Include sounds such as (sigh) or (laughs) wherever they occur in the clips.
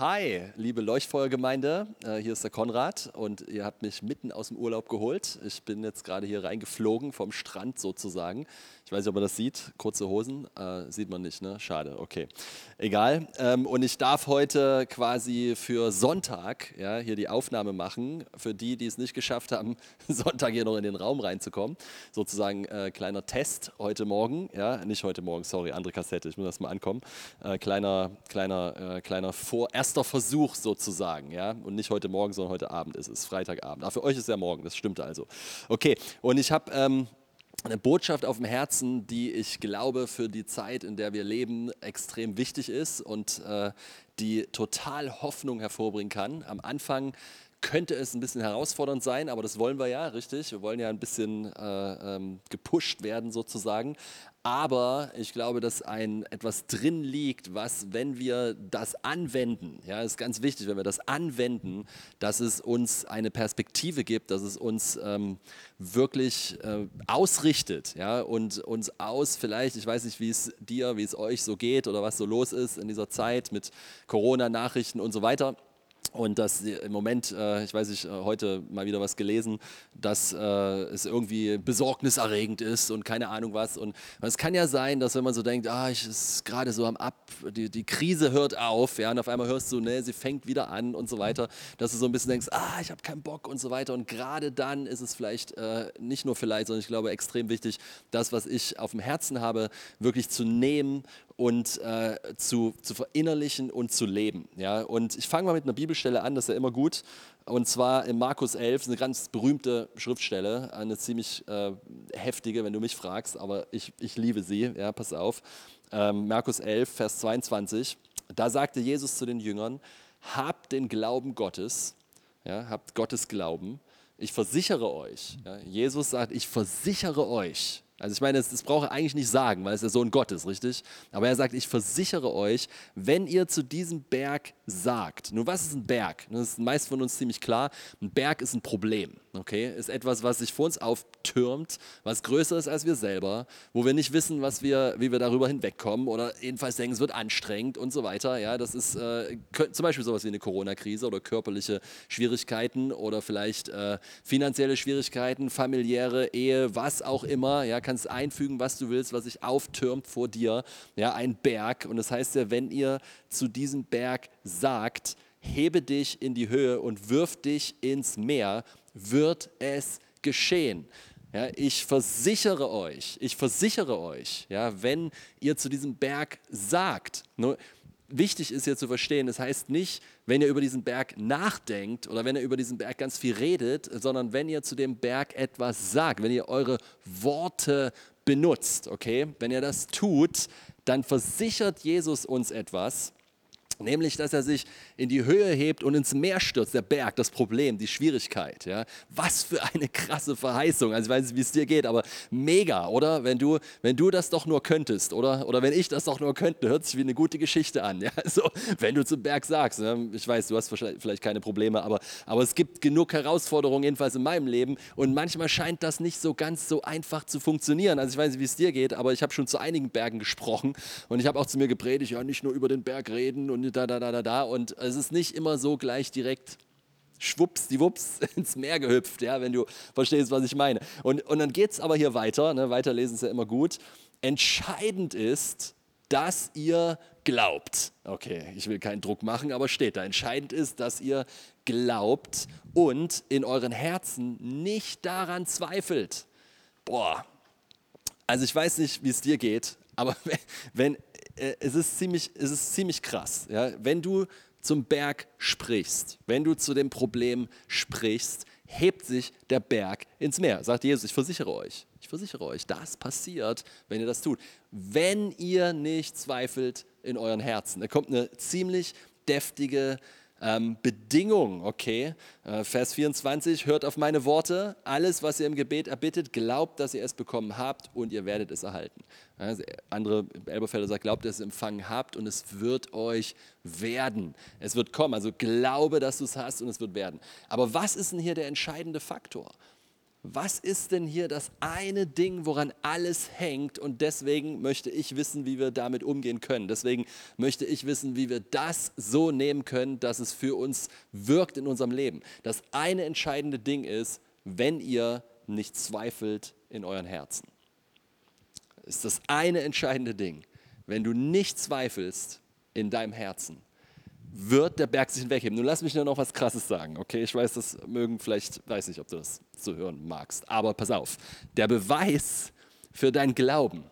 Hi, liebe Leuchtfeuergemeinde, äh, hier ist der Konrad und ihr habt mich mitten aus dem Urlaub geholt. Ich bin jetzt gerade hier reingeflogen vom Strand sozusagen. Ich weiß nicht, ob man das sieht. Kurze Hosen äh, sieht man nicht, ne? Schade, okay. Egal. Ähm, und ich darf heute quasi für Sonntag ja, hier die Aufnahme machen. Für die, die es nicht geschafft haben, (laughs) Sonntag hier noch in den Raum reinzukommen. Sozusagen äh, kleiner Test heute Morgen. Ja, nicht heute Morgen, sorry, andere Kassette. Ich muss erst mal ankommen. Äh, kleiner, kleiner, äh, kleiner Vor erster Versuch sozusagen. Ja, und nicht heute Morgen, sondern heute Abend ist es, Freitagabend. Aber für euch ist ja morgen. Das stimmt also. Okay. Und ich habe ähm, eine Botschaft auf dem Herzen, die ich glaube für die Zeit, in der wir leben, extrem wichtig ist und äh, die total Hoffnung hervorbringen kann. Am Anfang könnte es ein bisschen herausfordernd sein, aber das wollen wir ja, richtig. Wir wollen ja ein bisschen äh, ähm, gepusht werden sozusagen. Aber ich glaube, dass ein etwas drin liegt, was, wenn wir das anwenden, ja, ist ganz wichtig, wenn wir das anwenden, dass es uns eine Perspektive gibt, dass es uns ähm, wirklich äh, ausrichtet, ja, und uns aus vielleicht, ich weiß nicht, wie es dir, wie es euch so geht oder was so los ist in dieser Zeit mit Corona-Nachrichten und so weiter und dass im Moment, äh, ich weiß nicht, äh, heute mal wieder was gelesen, dass äh, es irgendwie besorgniserregend ist und keine Ahnung was. Und es kann ja sein, dass wenn man so denkt, ah, ich ist gerade so am Ab, die, die Krise hört auf, ja, und auf einmal hörst du, ne, sie fängt wieder an und so weiter, dass du so ein bisschen denkst, ah, ich habe keinen Bock und so weiter. Und gerade dann ist es vielleicht äh, nicht nur vielleicht, sondern ich glaube extrem wichtig, das, was ich auf dem Herzen habe, wirklich zu nehmen und äh, zu, zu verinnerlichen und zu leben. Ja? Und ich fange mal mit einer Bibelstelle an, das ist ja immer gut. Und zwar in Markus 11, eine ganz berühmte Schriftstelle, eine ziemlich äh, heftige, wenn du mich fragst, aber ich, ich liebe sie, ja, pass auf. Ähm, Markus 11, Vers 22, da sagte Jesus zu den Jüngern, habt den Glauben Gottes, ja, habt Gottes Glauben. Ich versichere euch, ja, Jesus sagt, ich versichere euch, also ich meine, das, das braucht er eigentlich nicht sagen, weil es der Sohn Gottes, richtig? Aber er sagt, ich versichere euch, wenn ihr zu diesem Berg sagt. Nun, was ist ein Berg? Das ist meist von uns ziemlich klar. Ein Berg ist ein Problem, okay? Ist etwas, was sich vor uns auftürmt, was größer ist als wir selber, wo wir nicht wissen, was wir, wie wir darüber hinwegkommen oder jedenfalls denken, es wird anstrengend und so weiter. Ja, das ist äh, zum Beispiel sowas wie eine Corona-Krise oder körperliche Schwierigkeiten oder vielleicht äh, finanzielle Schwierigkeiten, familiäre Ehe, was auch immer. Ja, kannst einfügen, was du willst, was sich auftürmt vor dir. Ja, ein Berg. Und das heißt ja, wenn ihr zu diesem Berg sagt, hebe dich in die Höhe und wirf dich ins Meer, wird es geschehen. Ja, ich versichere euch, ich versichere euch, ja, wenn ihr zu diesem Berg sagt, nur, wichtig ist hier zu verstehen, das heißt nicht, wenn ihr über diesen Berg nachdenkt oder wenn ihr über diesen Berg ganz viel redet, sondern wenn ihr zu dem Berg etwas sagt, wenn ihr eure Worte benutzt, okay? Wenn ihr das tut, dann versichert Jesus uns etwas, Nämlich, dass er sich in die Höhe hebt und ins Meer stürzt, der Berg, das Problem, die Schwierigkeit. Ja? Was für eine krasse Verheißung. Also ich weiß nicht, wie es dir geht, aber mega, oder? Wenn du, wenn du das doch nur könntest, oder? Oder wenn ich das doch nur könnte, hört sich wie eine gute Geschichte an. Ja? (laughs) Also, wenn du zum Berg sagst, ne? ich weiß, du hast vielleicht keine Probleme, aber, aber es gibt genug Herausforderungen, jedenfalls in meinem Leben. Und manchmal scheint das nicht so ganz so einfach zu funktionieren. Also ich weiß nicht, wie es dir geht, aber ich habe schon zu einigen Bergen gesprochen und ich habe auch zu mir gepredigt, ja, nicht nur über den Berg reden und da, da, da, da, da. Und es ist nicht immer so gleich direkt schwupps, die Wups (laughs) ins Meer gehüpft, ja, wenn du verstehst, was ich meine. Und, und dann geht es aber hier weiter, ne, weiterlesen ist ja immer gut. Entscheidend ist, dass ihr glaubt. Okay, ich will keinen Druck machen, aber steht da. Entscheidend ist, dass ihr glaubt und in euren Herzen nicht daran zweifelt. Boah, also ich weiß nicht, wie es dir geht, aber (laughs) wenn, es, ist ziemlich, es ist ziemlich krass. Ja? Wenn du zum Berg sprichst, wenn du zu dem Problem sprichst, hebt sich der Berg ins Meer. Sagt Jesus, ich versichere euch, ich versichere euch, das passiert, wenn ihr das tut. Wenn ihr nicht zweifelt in euren Herzen. Da kommt eine ziemlich deftige ähm, Bedingung, okay? Äh, Vers 24, hört auf meine Worte, alles, was ihr im Gebet erbittet, glaubt, dass ihr es bekommen habt und ihr werdet es erhalten. Also andere Elberfelder sagt, glaubt, dass ihr es empfangen habt und es wird euch werden. Es wird kommen, also glaube, dass du es hast und es wird werden. Aber was ist denn hier der entscheidende Faktor? Was ist denn hier das eine Ding, woran alles hängt? Und deswegen möchte ich wissen, wie wir damit umgehen können. Deswegen möchte ich wissen, wie wir das so nehmen können, dass es für uns wirkt in unserem Leben. Das eine entscheidende Ding ist, wenn ihr nicht zweifelt in euren Herzen. Das ist das eine entscheidende Ding. Wenn du nicht zweifelst in deinem Herzen, wird der Berg sich hinwegheben. Nun lass mich nur noch was Krasses sagen, okay? Ich weiß, das mögen vielleicht, weiß nicht, ob du das zu hören magst, aber pass auf. Der Beweis für dein Glauben,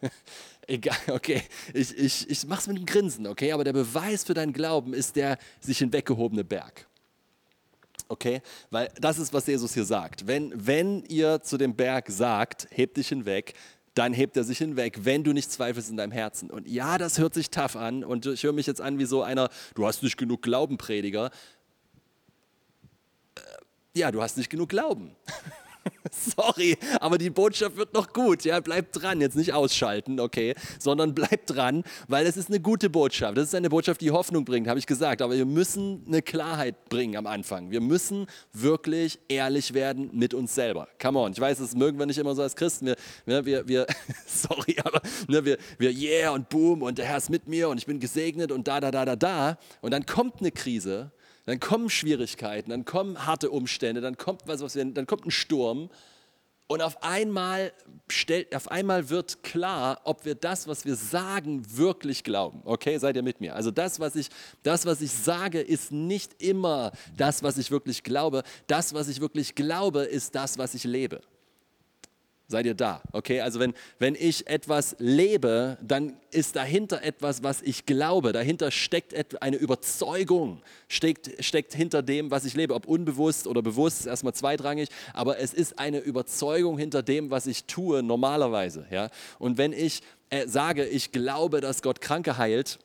(laughs) egal, okay, ich, ich, ich mach's mit einem Grinsen, okay? Aber der Beweis für dein Glauben ist der sich hinweggehobene Berg. Okay? Weil das ist, was Jesus hier sagt. Wenn, wenn ihr zu dem Berg sagt, hebt dich hinweg, dann hebt er sich hinweg, wenn du nicht zweifelst in deinem Herzen. Und ja, das hört sich tough an und ich höre mich jetzt an wie so einer, du hast nicht genug Glaubenprediger. Äh, ja, du hast nicht genug Glauben. (laughs) (laughs) Sorry, aber die Botschaft wird noch gut. Ja, bleibt dran, jetzt nicht ausschalten, okay, sondern (laughs) bleibt dran, weil es ist eine gute Botschaft. Das ist eine Botschaft, die Hoffnung bringt, habe ich gesagt. Aber wir müssen eine Klarheit bringen am Anfang. Wir müssen wirklich ehrlich werden mit uns selber. Come on, ich weiß, das mögen wir nicht immer so als Christen. Wir, wir, wir (laughs) sorry, aber ne, wir, wir, yeah und boom und der Herr ist mit mir und ich bin gesegnet und da, da, da, da, da. Und dann kommt eine Krise dann kommen Schwierigkeiten, dann kommen harte Umstände, dann kommt was, was wir, dann kommt ein Sturm und auf einmal, stellt, auf einmal wird klar, ob wir das, was wir sagen, wirklich glauben. Okay, seid ihr mit mir? Also das, was ich, das, was ich sage, ist nicht immer das, was ich wirklich glaube. Das, was ich wirklich glaube, ist das, was ich lebe. Seid ihr da? Okay, also wenn, wenn ich etwas lebe, dann ist dahinter etwas, was ich glaube. Dahinter steckt eine Überzeugung, steckt, steckt hinter dem, was ich lebe. Ob unbewusst oder bewusst, erstmal zweitrangig, aber es ist eine Überzeugung hinter dem, was ich tue, normalerweise. Ja? Und wenn ich äh, sage, ich glaube, dass Gott Kranke heilt,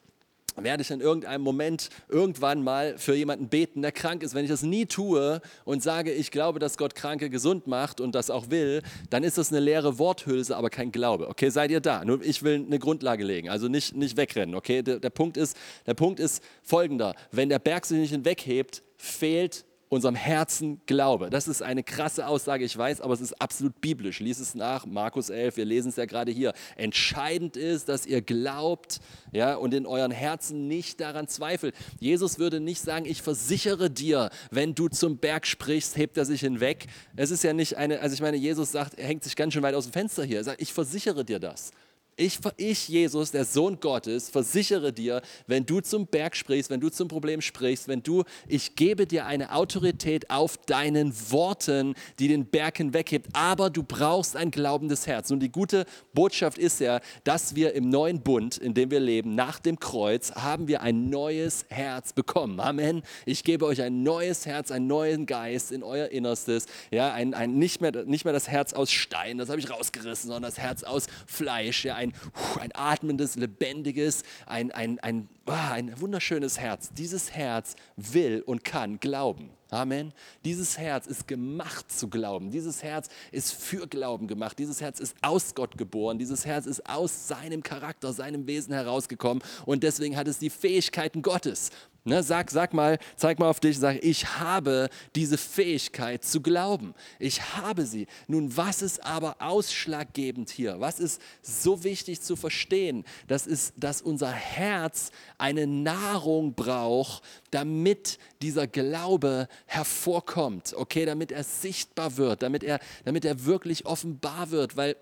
werde ich in irgendeinem Moment irgendwann mal für jemanden beten, der krank ist. Wenn ich das nie tue und sage, ich glaube, dass Gott Kranke gesund macht und das auch will, dann ist das eine leere Worthülse, aber kein Glaube. Okay, seid ihr da? Nur ich will eine Grundlage legen, also nicht, nicht wegrennen. Okay, der, der, Punkt ist, der Punkt ist folgender: Wenn der Berg sich nicht hinweghebt, fehlt unserem Herzen Glaube. Das ist eine krasse Aussage, ich weiß, aber es ist absolut biblisch. Lies es nach, Markus 11, wir lesen es ja gerade hier. Entscheidend ist, dass ihr glaubt ja, und in euren Herzen nicht daran zweifelt. Jesus würde nicht sagen, ich versichere dir, wenn du zum Berg sprichst, hebt er sich hinweg. Es ist ja nicht eine, also ich meine, Jesus sagt, er hängt sich ganz schön weit aus dem Fenster hier. Er sagt, ich versichere dir das. Ich, ich, Jesus, der Sohn Gottes, versichere dir, wenn du zum Berg sprichst, wenn du zum Problem sprichst, wenn du, ich gebe dir eine Autorität auf deinen Worten, die den Berg hinweghebt, aber du brauchst ein glaubendes Herz. Und die gute Botschaft ist ja, dass wir im neuen Bund, in dem wir leben, nach dem Kreuz, haben wir ein neues Herz bekommen. Amen. Ich gebe euch ein neues Herz, einen neuen Geist in euer Innerstes. Ja, ein, ein, nicht, mehr, nicht mehr das Herz aus Stein, das habe ich rausgerissen, sondern das Herz aus Fleisch. Ja, ein ein, ein atmendes, lebendiges, ein, ein, ein, oh, ein wunderschönes Herz. Dieses Herz will und kann glauben. Amen. Dieses Herz ist gemacht zu glauben. Dieses Herz ist für Glauben gemacht. Dieses Herz ist aus Gott geboren. Dieses Herz ist aus seinem Charakter, seinem Wesen herausgekommen. Und deswegen hat es die Fähigkeiten Gottes. Ne, sag, sag mal, zeig mal auf dich, sag, ich habe diese Fähigkeit zu glauben. Ich habe sie. Nun, was ist aber ausschlaggebend hier? Was ist so wichtig zu verstehen? Das ist, dass unser Herz eine Nahrung braucht, damit dieser Glaube hervorkommt, okay, damit er sichtbar wird, damit er, damit er wirklich offenbar wird, weil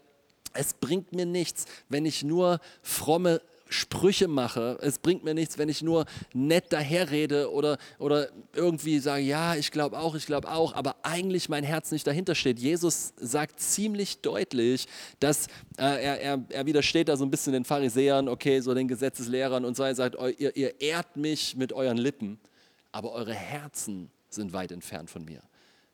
es bringt mir nichts, wenn ich nur fromme Sprüche mache. Es bringt mir nichts, wenn ich nur nett daherrede oder, oder irgendwie sage, ja, ich glaube auch, ich glaube auch, aber eigentlich mein Herz nicht dahinter steht. Jesus sagt ziemlich deutlich, dass äh, er, er, er widersteht da so ein bisschen den Pharisäern, okay, so den Gesetzeslehrern und so. Er sagt, ihr, ihr ehrt mich mit euren Lippen, aber eure Herzen sind weit entfernt von mir.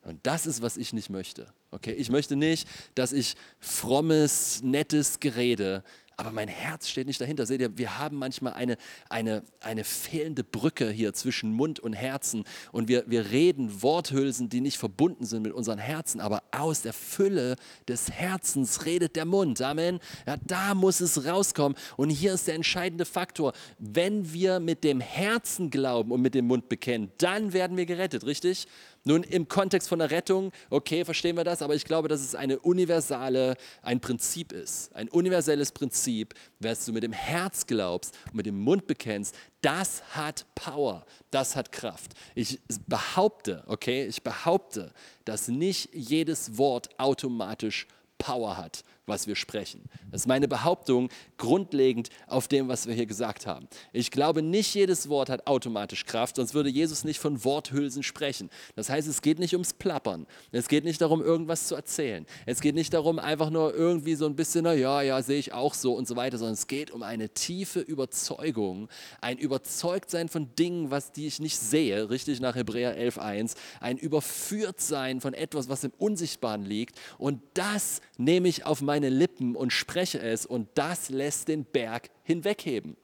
Und das ist, was ich nicht möchte. Okay, ich möchte nicht, dass ich frommes, nettes Gerede aber mein Herz steht nicht dahinter. Seht ihr, wir haben manchmal eine, eine, eine fehlende Brücke hier zwischen Mund und Herzen und wir, wir reden Worthülsen, die nicht verbunden sind mit unseren Herzen, aber aus der Fülle des Herzens redet der Mund. Amen. Ja, da muss es rauskommen und hier ist der entscheidende Faktor. Wenn wir mit dem Herzen glauben und mit dem Mund bekennen, dann werden wir gerettet, richtig? Nun, im Kontext von der Rettung, okay, verstehen wir das, aber ich glaube, dass es eine universale, ein Prinzip ist, ein universelles Prinzip, was du mit dem Herz glaubst und mit dem Mund bekennst, das hat Power, das hat Kraft. Ich behaupte, okay, ich behaupte, dass nicht jedes Wort automatisch Power hat was wir sprechen. Das ist meine Behauptung, grundlegend auf dem, was wir hier gesagt haben. Ich glaube, nicht jedes Wort hat automatisch Kraft, sonst würde Jesus nicht von Worthülsen sprechen. Das heißt, es geht nicht ums Plappern. Es geht nicht darum, irgendwas zu erzählen. Es geht nicht darum, einfach nur irgendwie so ein bisschen, na ja, ja, sehe ich auch so und so weiter, sondern es geht um eine tiefe Überzeugung, ein Überzeugtsein von Dingen, was die ich nicht sehe, richtig nach Hebräer 11.1, ein Überführtsein von etwas, was im Unsichtbaren liegt und das nehme ich auf meine meine Lippen und spreche es und das lässt den Berg hinwegheben.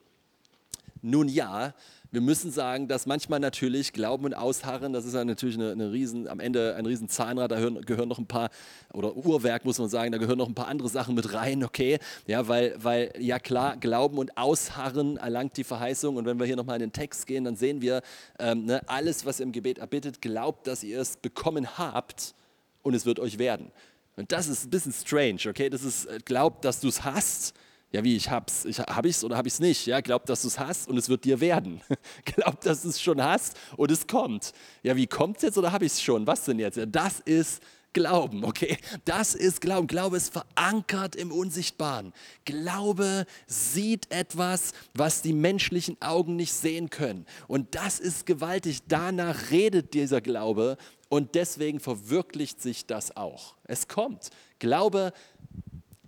Nun ja, wir müssen sagen, dass manchmal natürlich Glauben und Ausharren, das ist ja natürlich eine, eine riesen, am Ende ein riesen Zahnrad, da gehören, gehören, noch ein paar, oder Uhrwerk muss man sagen, da gehören noch ein paar andere Sachen mit rein, okay? Ja, weil, weil ja klar, Glauben und Ausharren erlangt die Verheißung und wenn wir hier nochmal in den Text gehen, dann sehen wir, ähm, ne, alles, was ihr im Gebet erbittet, glaubt, dass ihr es bekommen habt und es wird euch werden. Und das ist ein bisschen strange, okay? Das ist, äh, glaub, dass du es hast. Ja, wie, ich hab's. Ich, hab ich's oder hab ich's nicht? Ja, glaub, dass du es hast und es wird dir werden. (laughs) glaub, dass du es schon hast und es kommt. Ja, wie kommt's jetzt oder hab ich's schon? Was denn jetzt? Ja, das ist Glauben, okay? Das ist Glauben. Glaube ist verankert im Unsichtbaren. Glaube sieht etwas, was die menschlichen Augen nicht sehen können. Und das ist gewaltig. Danach redet dieser Glaube und deswegen verwirklicht sich das auch. Es kommt. Glaube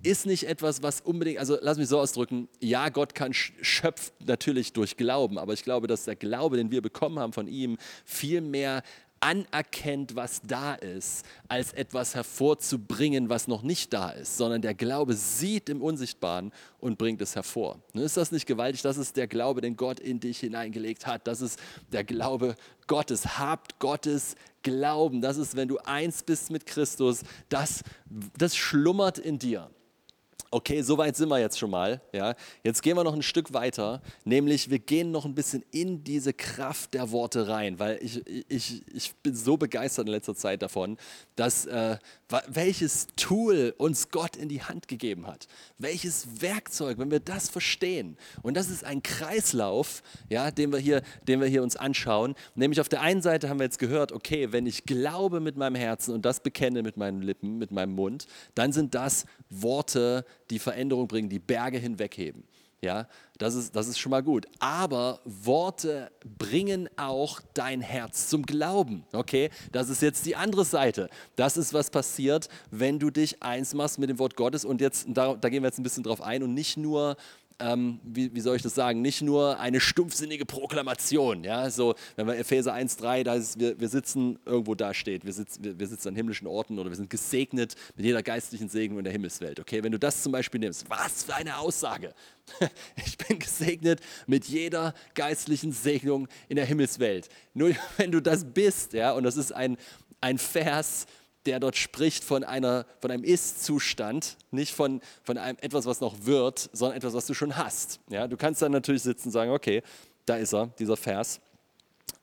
ist nicht etwas, was unbedingt, also lass mich so ausdrücken, ja, Gott kann schöpft natürlich durch Glauben, aber ich glaube, dass der Glaube, den wir bekommen haben von ihm, viel mehr anerkennt, was da ist, als etwas hervorzubringen, was noch nicht da ist, sondern der Glaube sieht im Unsichtbaren und bringt es hervor. Ist das nicht gewaltig? Das ist der Glaube, den Gott in dich hineingelegt hat. Das ist der Glaube Gottes. Habt Gottes Glauben. Das ist, wenn du eins bist mit Christus, das, das schlummert in dir. Okay, soweit sind wir jetzt schon mal. Ja. Jetzt gehen wir noch ein Stück weiter, nämlich wir gehen noch ein bisschen in diese Kraft der Worte rein, weil ich, ich, ich bin so begeistert in letzter Zeit davon, dass äh, welches Tool uns Gott in die Hand gegeben hat, welches Werkzeug, wenn wir das verstehen. Und das ist ein Kreislauf, ja, den, wir hier, den wir hier uns anschauen. Nämlich auf der einen Seite haben wir jetzt gehört, okay, wenn ich glaube mit meinem Herzen und das bekenne mit meinen Lippen, mit meinem Mund, dann sind das Worte, die Veränderung bringen, die Berge hinwegheben. Ja, das ist, das ist schon mal gut. Aber Worte bringen auch dein Herz zum Glauben. Okay, das ist jetzt die andere Seite. Das ist, was passiert, wenn du dich eins machst mit dem Wort Gottes. Und jetzt, da, da gehen wir jetzt ein bisschen drauf ein und nicht nur ähm, wie, wie, soll ich das sagen, nicht nur eine stumpfsinnige Proklamation. Ja? So, wenn wir Epheser 1,3, da ist, wir, wir sitzen irgendwo da steht, wir, sitz, wir, wir, sitzen an himmlischen Orten oder wir sind gesegnet mit jeder geistlichen Segnung in der Himmelswelt. Okay, wenn du das zum Beispiel nimmst, was für eine Aussage. (laughs) Ich bin gesegnet mit jeder geistlichen Segnung in der Himmelswelt. Nur (laughs) wenn du das bist, ja, und das ist ein, ein Vers, der dort spricht von, einer, von einem Ist-Zustand, nicht von, von einem, etwas, was noch wird, sondern etwas, was du schon hast. Ja, du kannst dann natürlich sitzen und sagen, okay, da ist er, dieser Vers.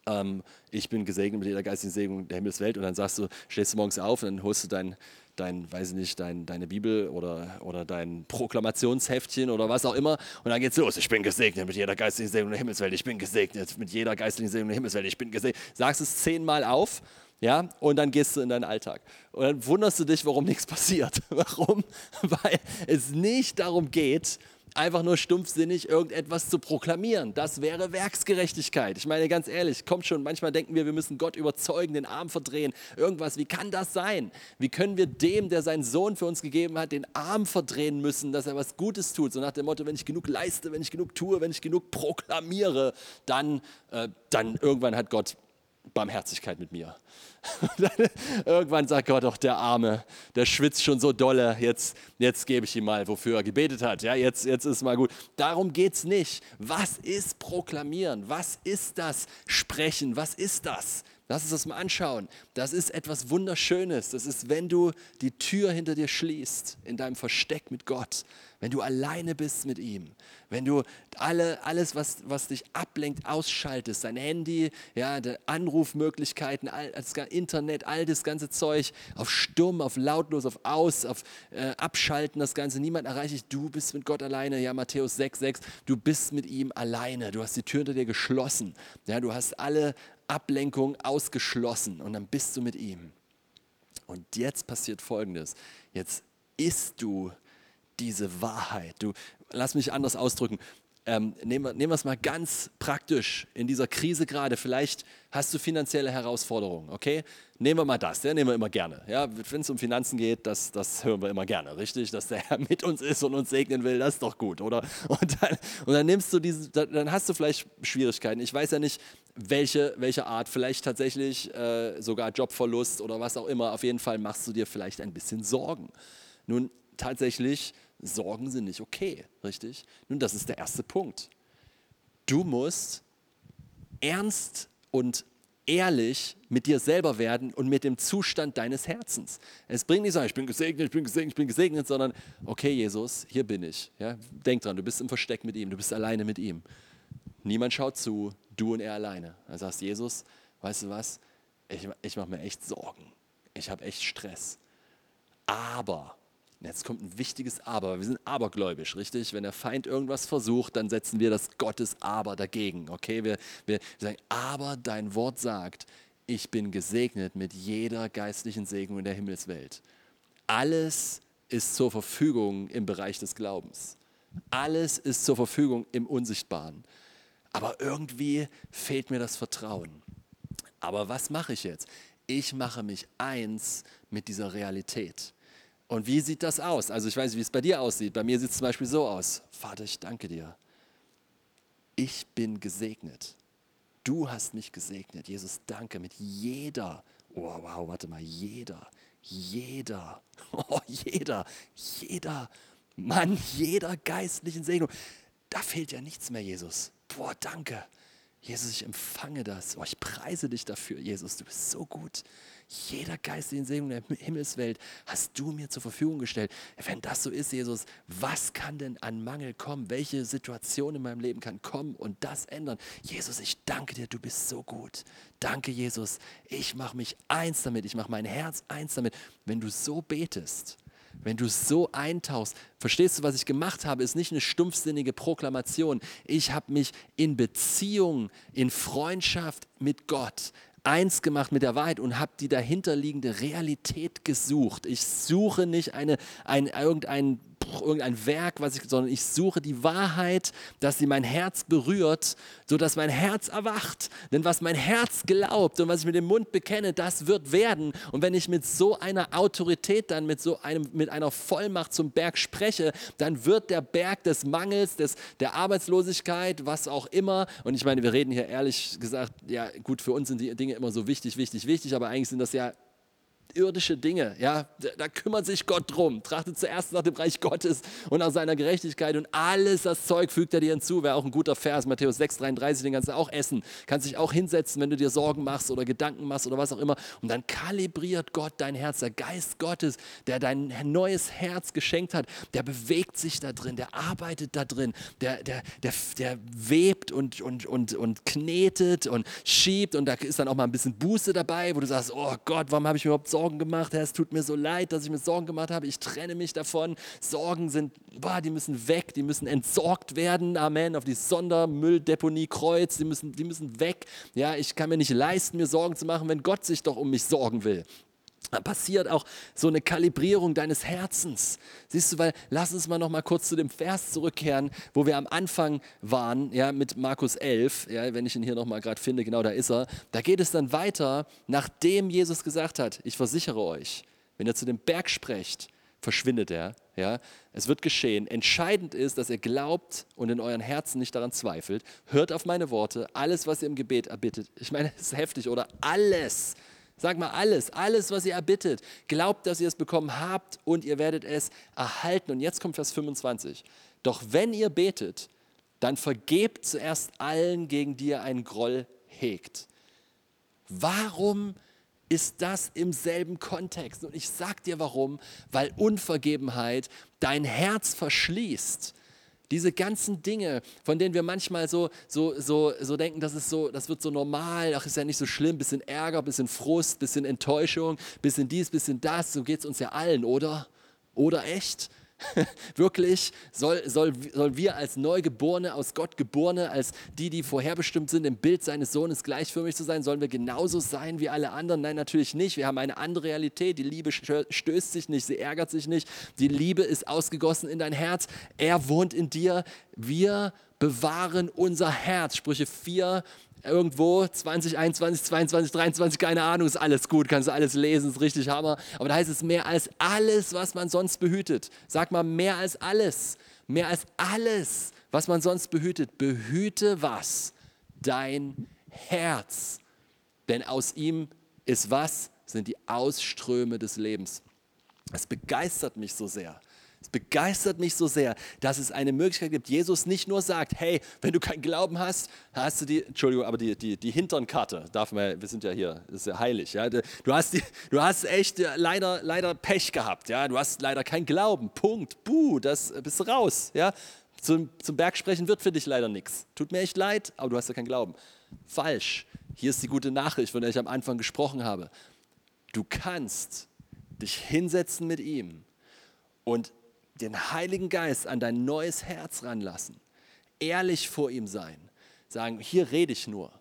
Ähm, ich bin gesegnet mit jeder geistigen Segnung der Himmelswelt. Und dann sagst du, stehst du morgens auf und dann holst du dein, dein weiß ich nicht, dein, deine Bibel oder, oder dein Proklamationsheftchen oder was auch immer. Und dann geht's los. Ich bin gesegnet mit jeder geistlichen Segnung der Himmelswelt. Ich bin gesegnet mit jeder geistlichen Segnung der Himmelswelt. Ich bin gesegnet. Sagst es zehnmal auf ja, und dann gehst du in deinen Alltag. Und dann wunderst du dich, warum nichts passiert. (laughs) Warum? (laughs) Weil es nicht darum geht, einfach nur stumpfsinnig irgendetwas zu proklamieren. Das wäre Werksgerechtigkeit. Ich meine, ganz ehrlich, kommt schon, manchmal denken wir, wir müssen Gott überzeugen, den Arm verdrehen, irgendwas. Wie kann das sein? Wie können wir dem, der seinen Sohn für uns gegeben hat, den Arm verdrehen müssen, dass er was Gutes tut? So nach dem Motto, wenn ich genug leiste, wenn ich genug tue, wenn ich genug proklamiere, dann, äh, dann irgendwann hat Gott Barmherzigkeit mit mir. (laughs) Irgendwann sagt Gott, doch der Arme, der schwitzt schon so dolle, jetzt, jetzt gebe ich ihm mal, wofür er gebetet hat. Ja, jetzt, jetzt ist mal gut. Darum geht es nicht. Was ist Proklamieren? Was ist das Sprechen? Was ist das? Lass uns das mal anschauen. Das ist etwas Wunderschönes. Das ist, wenn du die Tür hinter dir schließt, in deinem Versteck mit Gott, wenn du alleine bist mit ihm, wenn du alle, alles, was, was dich ablenkt, ausschaltest, dein Handy, ja, Anrufmöglichkeiten, all, das Internet, all das ganze Zeug auf stumm, auf lautlos, auf aus, auf äh, abschalten, das Ganze, niemand erreicht dich, du bist mit Gott alleine, ja, Matthäus 6, 6, du bist mit ihm alleine, du hast die Tür hinter dir geschlossen, ja, du hast alle Ablenkung ausgeschlossen und dann bist du mit ihm. Und jetzt passiert Folgendes, jetzt isst du diese Wahrheit. Du, lass mich anders ausdrücken. Ähm, nehmen, nehmen wir es mal ganz praktisch in dieser Krise gerade. Vielleicht hast du finanzielle Herausforderungen, okay? Nehmen wir mal das, ja, nehmen wir immer gerne. Ja, Wenn es um Finanzen geht, das, das hören wir immer gerne, richtig? Dass der (laughs) Herr mit uns ist und uns segnen will, das ist doch gut, oder? (laughs) Und dann, und dann nimmst du diese, dann hast du vielleicht Schwierigkeiten. Ich weiß ja nicht, welche, welche Art, vielleicht tatsächlich äh, sogar Jobverlust oder was auch immer. Auf jeden Fall machst du dir vielleicht ein bisschen Sorgen. Nun, tatsächlich Sorgen sind nicht okay, richtig? Nun, das ist der erste Punkt. Du musst ernst und ehrlich mit dir selber werden und mit dem Zustand deines Herzens. Es bringt nicht so, ich bin gesegnet, ich bin gesegnet, ich bin gesegnet, sondern okay, Jesus, hier bin ich. Ja? Denk dran, du bist im Versteck mit ihm, du bist alleine mit ihm. Niemand schaut zu, du und er alleine. Dann sagst Jesus, weißt du was, ich, ich mache mir echt Sorgen. Ich habe echt Stress. Aber Jetzt kommt ein wichtiges Aber. Wir sind abergläubisch, richtig? Wenn der Feind irgendwas versucht, dann setzen wir das Gottes Aber dagegen. Okay, wir, wir, sagen, aber dein Wort sagt, ich bin gesegnet mit jeder geistlichen Segnung in der Himmelswelt. Alles ist zur Verfügung im Bereich des Glaubens. Alles ist zur Verfügung im Unsichtbaren. Aber irgendwie fehlt mir das Vertrauen. Aber was mache ich jetzt? Ich mache mich eins mit dieser Realität. Und wie sieht das aus? Also ich weiß, wie es bei dir aussieht. Bei mir sieht es zum Beispiel so aus. Vater, ich danke dir. Ich bin gesegnet. Du hast mich gesegnet. Jesus, danke mit jeder. Oh, wow, warte mal, jeder, jeder, (laughs) oh, jeder, jeder, Mann, jeder geistlichen Segnung. Da fehlt ja nichts mehr, Jesus. Boah, danke. Jesus, ich empfange das. Oh, ich preise dich dafür, Jesus. Du bist so gut jeder geistlichen Segen der Himmelswelt hast du mir zur Verfügung gestellt. Wenn das so ist, Jesus, was kann denn an Mangel kommen? Welche Situation in meinem Leben kann kommen und das ändern? Jesus, ich danke dir, du bist so gut. Danke, Jesus. Ich mache mich eins damit. Ich mache mein Herz eins damit. Wenn du so betest, wenn du so eintauchst, verstehst du, was ich gemacht habe, ist nicht eine stumpfsinnige Proklamation. Ich habe mich in Beziehung, in Freundschaft mit Gott eins gemacht mit der Wahrheit und habe die dahinterliegende Realität gesucht. Ich suche nicht eine, ein, irgendein irgendein Werk, was ich, sondern ich suche die Wahrheit, dass sie mein Herz berührt, sodass mein Herz erwacht. Denn was mein Herz glaubt und was ich mit dem Mund bekenne, das wird werden. Und wenn ich mit so einer Autorität dann, mit so einem, mit einer Vollmacht zum Berg spreche, dann wird der Berg des Mangels, des, der Arbeitslosigkeit, was auch immer, und ich meine, wir reden hier ehrlich gesagt, ja gut, für uns sind die Dinge immer so wichtig, wichtig, wichtig, aber eigentlich sind das ja irdische Dinge, ja, da kümmert sich Gott drum. Trachtet zuerst nach dem Reich Gottes und nach seiner Gerechtigkeit und alles das Zeug fügt er dir hinzu. Wäre auch ein guter Vers, Matthäus 6,33, den kannst du auch essen. Kannst dich auch hinsetzen, wenn du dir Sorgen machst oder Gedanken machst oder was auch immer. Und dann kalibriert Gott dein Herz. Der Geist Gottes, der dein neues Herz geschenkt hat, der bewegt sich da drin, der arbeitet da drin, der, der, der, der webt und, und, und, und knetet und schiebt und da ist dann auch mal ein bisschen Buße dabei, wo du sagst, oh Gott, warum habe ich mir überhaupt Sorgen Sorgen gemacht, Herr, es tut mir so leid, dass ich mir Sorgen gemacht habe, ich trenne mich davon. Sorgen sind, boah, die müssen weg, die müssen entsorgt werden, Amen, auf die Sondermülldeponie Kreuz, die müssen, die müssen weg. Ja, ich kann mir nicht leisten, mir Sorgen zu machen, wenn Gott sich doch um mich sorgen will. Passiert auch so eine Kalibrierung deines Herzens. Siehst du, weil lass uns mal noch mal kurz zu dem Vers zurückkehren, wo wir am Anfang waren, ja, mit Markus 11, ja, wenn ich ihn hier noch mal gerade finde, genau da ist er. Da geht es dann weiter, nachdem Jesus gesagt hat, ich versichere euch, wenn ihr zu dem Berg sprecht, verschwindet er, Ja, es wird geschehen. Entscheidend ist, dass ihr glaubt und in euren Herzen nicht daran zweifelt. Hört auf meine Worte. Alles, was ihr im Gebet erbittet. Ich meine, das ist heftig, oder? Alles. Sag mal alles, alles, was ihr erbittet. Glaubt, dass ihr es bekommen habt und ihr werdet es erhalten. Und jetzt kommt Vers 25. Doch wenn ihr betet, dann vergebt zuerst allen, gegen die ihr einen Groll hegt. Warum ist das im selben Kontext? Und ich sag dir warum, weil Unvergebenheit dein Herz verschließt. Diese ganzen Dinge, von denen wir manchmal so, so, so, so denken, das, ist so, das wird so normal, ach, ist ja nicht so schlimm, bisschen Ärger, bisschen Frust, bisschen Enttäuschung, bisschen dies, bisschen das, so geht es uns ja allen, oder? Oder echt? (laughs) Wirklich, soll, soll, soll wir als Neugeborene, aus Gott geborene, als die, die vorherbestimmt sind, im Bild seines Sohnes gleichförmig zu sein, sollen wir genauso sein wie alle anderen? Nein, natürlich nicht. Wir haben eine andere Realität. Die Liebe stößt sich nicht, sie ärgert sich nicht. Die Liebe ist ausgegossen in dein Herz. Er wohnt in dir. Wir bewahren unser Herz. Sprüche 4, irgendwo 2021, 22, 23, keine Ahnung, ist alles gut, kannst du alles lesen, ist richtig Hammer. Aber da heißt es mehr als alles, was man sonst behütet. Sag mal, mehr als alles. Mehr als alles, was man sonst behütet. Behüte was? Dein Herz. Denn aus ihm ist was? Sind die Ausströme des Lebens. Es begeistert mich so sehr begeistert mich so sehr, dass es eine Möglichkeit gibt. Jesus nicht nur sagt, hey, wenn du keinen Glauben hast, hast du die, Entschuldigung, aber die, die, die Hinternkarte, darf man, wir sind ja hier, das ist ja heilig. Ja? Du, hast die, du hast echt leider, leider Pech gehabt. Ja? Du hast leider keinen Glauben. Punkt. Buh, das bist du raus. Ja? Zum, zum Bergsprechen wird für dich leider nichts. Tut mir echt leid, aber du hast ja keinen Glauben. Falsch. Hier ist die gute Nachricht, von der ich am Anfang gesprochen habe. Du kannst dich hinsetzen mit ihm und den Heiligen Geist an dein neues Herz ranlassen, ehrlich vor ihm sein, sagen, hier rede ich nur,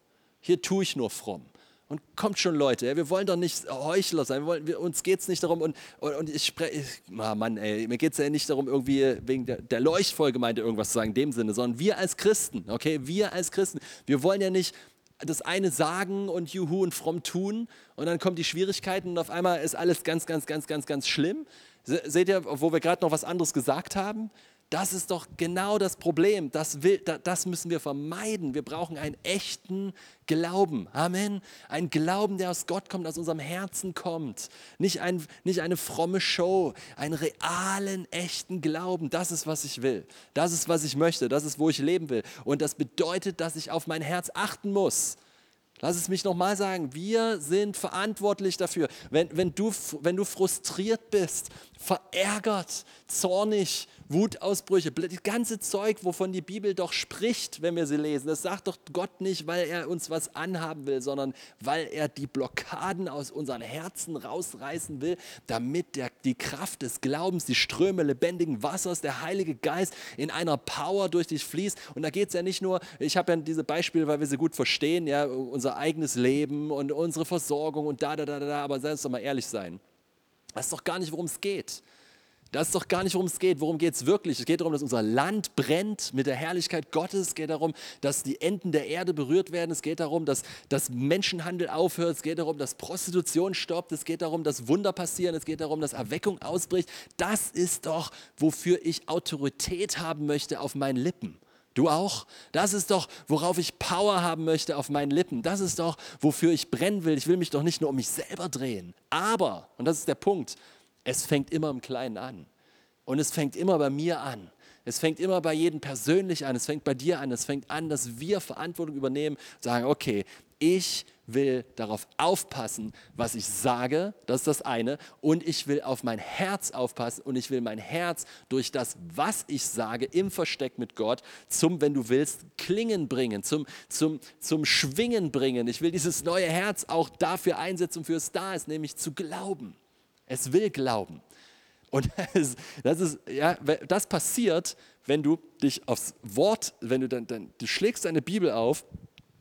hier tue ich nur fromm. Und kommt schon, Leute, wir wollen doch nicht Heuchler sein, wir wollen, wir, uns geht es nicht darum, und, und, und ich spreche, oh Mann, ey, mir geht es ja nicht darum, irgendwie wegen der, der Leuchtvollgemeinde irgendwas zu sagen, in dem Sinne, sondern wir als Christen, okay, wir als Christen, wir wollen ja nicht das eine sagen und Juhu und fromm tun und dann kommen die Schwierigkeiten und auf einmal ist alles ganz, ganz, ganz, ganz, ganz schlimm, Seht ihr, wo wir gerade noch was anderes gesagt haben? Das ist doch genau das Problem. Das, will, das müssen wir vermeiden. Wir brauchen einen echten Glauben. Amen. Ein Glauben, der aus Gott kommt, aus unserem Herzen kommt. Nicht, ein, nicht eine fromme Show, einen realen, echten Glauben. Das ist, was ich will. Das ist, was ich möchte. Das ist, wo ich leben will. Und das bedeutet, dass ich auf mein Herz achten muss. Lass es mich nochmal sagen, wir sind verantwortlich dafür. Wenn, wenn, du, wenn du frustriert bist, verärgert, zornig, Wutausbrüche, das ganze Zeug, wovon die Bibel doch spricht, wenn wir sie lesen, das sagt doch Gott nicht, weil er uns was anhaben will, sondern weil er die Blockaden aus unseren Herzen rausreißen will, damit der, die Kraft des Glaubens, die Ströme lebendigen Wassers, der Heilige Geist in einer Power durch dich fließt. Und da geht es ja nicht nur, ich habe ja diese Beispiele, weil wir sie gut verstehen, ja, unser eigenes Leben und unsere Versorgung und da, da, da, da, aber sei uns doch mal ehrlich sein. Das ist doch gar nicht, worum es geht. Das ist doch gar nicht, worum es geht. Worum geht es wirklich? Es geht darum, dass unser Land brennt mit der Herrlichkeit Gottes. Es geht darum, dass die Enden der Erde berührt werden. Es geht darum, dass, dass Menschenhandel aufhört. Es geht darum, dass Prostitution stoppt. Es geht darum, dass Wunder passieren. Es geht darum, dass Erweckung ausbricht. Das ist doch, wofür ich Autorität haben möchte auf meinen Lippen. Du auch? Das ist doch, worauf ich Power haben möchte auf meinen Lippen. Das ist doch, wofür ich brennen will. Ich will mich doch nicht nur um mich selber drehen. Aber, und das ist der Punkt, es fängt immer im Kleinen an. Und es fängt immer bei mir an. Es fängt immer bei jedem persönlich an. Es fängt bei dir an. Es fängt an, dass wir Verantwortung übernehmen, sagen, okay, ich will darauf aufpassen, was ich sage, das ist das eine, und ich will auf mein Herz aufpassen und ich will mein Herz durch das, was ich sage, im Versteck mit Gott, zum, wenn du willst, Klingen bringen, zum, zum, zum Schwingen bringen. Ich will dieses neue Herz auch dafür einsetzen, für es da ist, nämlich zu glauben. Es will glauben. Und (laughs) das, ist, ja, das passiert, wenn du dich aufs Wort, wenn du dann, dann du schlägst deine Bibel auf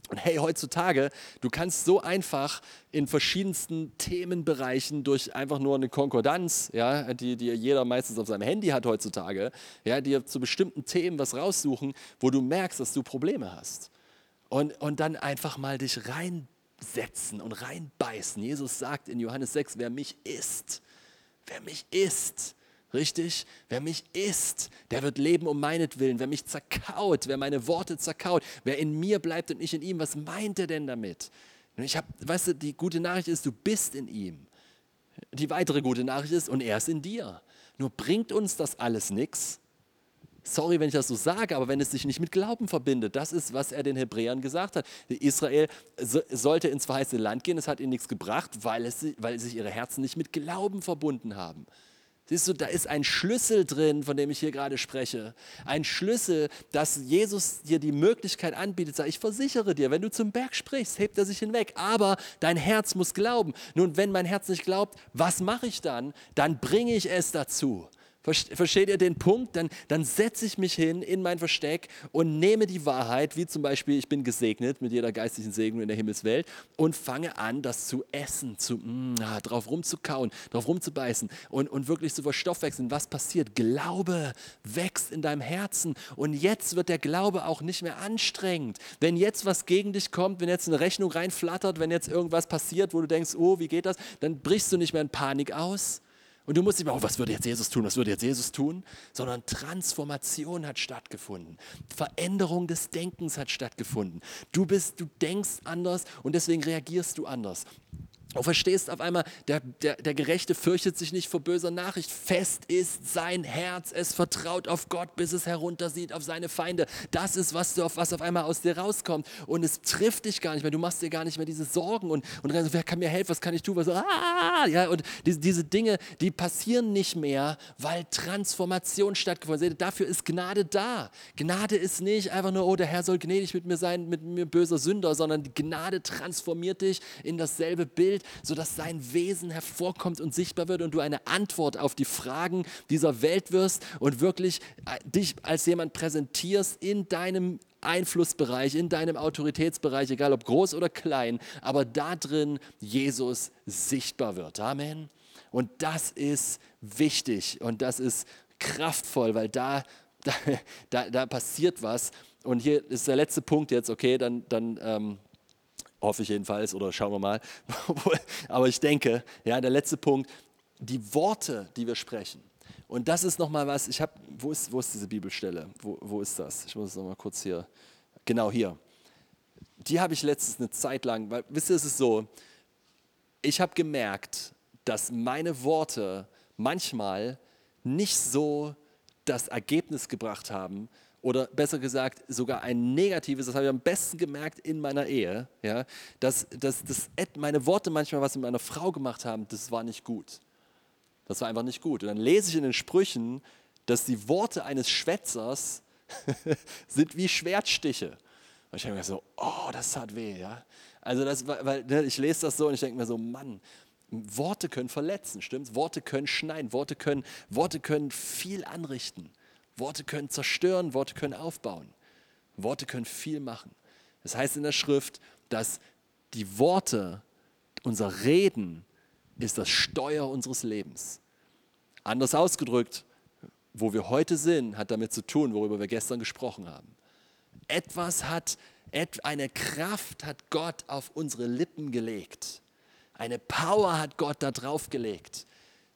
und hey, heutzutage, du kannst so einfach in verschiedensten Themenbereichen durch einfach nur eine Konkordanz, ja, die, die jeder meistens auf seinem Handy hat heutzutage, ja, dir zu bestimmten Themen was raussuchen, wo du merkst, dass du Probleme hast. Und, und dann einfach mal dich rein setzen und reinbeißen. Jesus sagt in Johannes 6, wer mich isst, wer mich isst, Richtig? Wer mich isst, der wird leben um meinetwillen. Wer mich zerkaut, wer meine Worte zerkaut, wer in mir bleibt und ich in ihm, was meint er denn damit? ich habe, weißt du, die gute Nachricht ist, du bist in ihm. Die weitere gute Nachricht ist, und er ist in dir. Nur bringt uns das alles nichts. Sorry, wenn ich das so sage, aber wenn es sich nicht mit Glauben verbindet, das ist, was er den Hebräern gesagt hat. Israel sollte ins verheißene Land gehen, es hat ihnen nichts gebracht, weil, es, weil sich ihre Herzen nicht mit Glauben verbunden haben. Siehst du, da ist ein Schlüssel drin, von dem ich hier gerade spreche. Ein Schlüssel, dass Jesus dir die Möglichkeit anbietet. Sag, ich versichere dir, wenn du zum Berg sprichst, hebt er sich hinweg. Aber dein Herz muss glauben. Nun, wenn mein Herz nicht glaubt, was mache ich dann? Dann bringe ich es dazu. Versteht ihr den Punkt? Dann, dann setze ich mich hin in mein Versteck und nehme die Wahrheit, wie zum Beispiel, ich bin gesegnet mit jeder geistlichen Segnung in der Himmelswelt und fange an, das zu essen, zu, mm, drauf rumzukauen, drauf rumzubeißen und, und wirklich zu verstoffwechseln. Was passiert? Glaube wächst in deinem Herzen und jetzt wird der Glaube auch nicht mehr anstrengend. Wenn jetzt was gegen dich kommt, wenn jetzt eine Rechnung reinflattert, wenn jetzt irgendwas passiert, wo du denkst, oh, wie geht das, dann brichst du nicht mehr in Panik aus und du musst nicht mehr, oh, was würde jetzt Jesus tun, was würde jetzt Jesus tun, sondern Transformation hat stattgefunden. Veränderung des Denkens hat stattgefunden. Du bist, du denkst anders und deswegen reagierst du anders. Du verstehst auf einmal, der, der, der Gerechte fürchtet sich nicht vor böser Nachricht. Fest ist sein Herz, es vertraut auf Gott, bis es heruntersieht auf seine Feinde. Das ist, was, du auf, was auf einmal aus dir rauskommt. Und es trifft dich gar nicht mehr. Du machst dir gar nicht mehr diese Sorgen und, und wer kann mir helfen, was kann ich tun? Was, ah, ja, und diese, diese Dinge, die passieren nicht mehr, weil Transformation stattgefunden hat. Dafür ist Gnade da. Gnade ist nicht einfach nur, oh, der Herr soll gnädig mit mir sein, mit mir böser Sünder, sondern Gnade transformiert dich in dasselbe Bild sodass sein Wesen hervorkommt und sichtbar wird und du eine Antwort auf die Fragen dieser Welt wirst und wirklich äh, dich als jemand präsentierst in deinem Einflussbereich, in deinem Autoritätsbereich, egal ob groß oder klein, aber da drin Jesus sichtbar wird. Amen. Und das ist wichtig und das ist kraftvoll, weil da, (laughs) da, da, da passiert was. Und hier ist der letzte Punkt jetzt, okay, dann, dann ähm, Hoffe ich jedenfalls oder schauen wir mal. (laughs) Aber ich denke, ja, der letzte Punkt, die Worte, die wir sprechen. Und das ist nochmal was, ich habe, wo ist, wo ist diese Bibelstelle? Wo, wo ist das? Ich muss es nochmal kurz hier, genau hier. Die habe ich letztens eine Zeit lang, weil, wisst ihr, es ist so, ich habe gemerkt, dass meine Worte manchmal nicht so das Ergebnis gebracht haben, oder besser gesagt sogar ein negatives, das habe ich am besten gemerkt in meiner Ehe, ja, dass, dass, dass meine Worte manchmal was mit meiner Frau gemacht haben, das war nicht gut. Das war einfach nicht gut. Und dann lese ich in den Sprüchen, dass die Worte eines Schwätzers (laughs) sind wie Schwertstiche. Und ich denke mir so, oh, das tat weh, ja. Also das, weil ne, ich lese das so und ich denke mir so, Mann, Worte können verletzen, stimmt? Worte können schneiden, Worte können, Worte können viel anrichten. Worte können zerstören, Worte können aufbauen. Worte können viel machen. Es das heißt in der Schrift, dass die Worte, unser Reden, ist das Steuer unseres Lebens. Anders ausgedrückt, wo wir heute sind, hat damit zu tun, worüber wir gestern gesprochen haben. Etwas hat, eine Kraft hat Gott auf unsere Lippen gelegt. Eine Power hat Gott da drauf gelegt.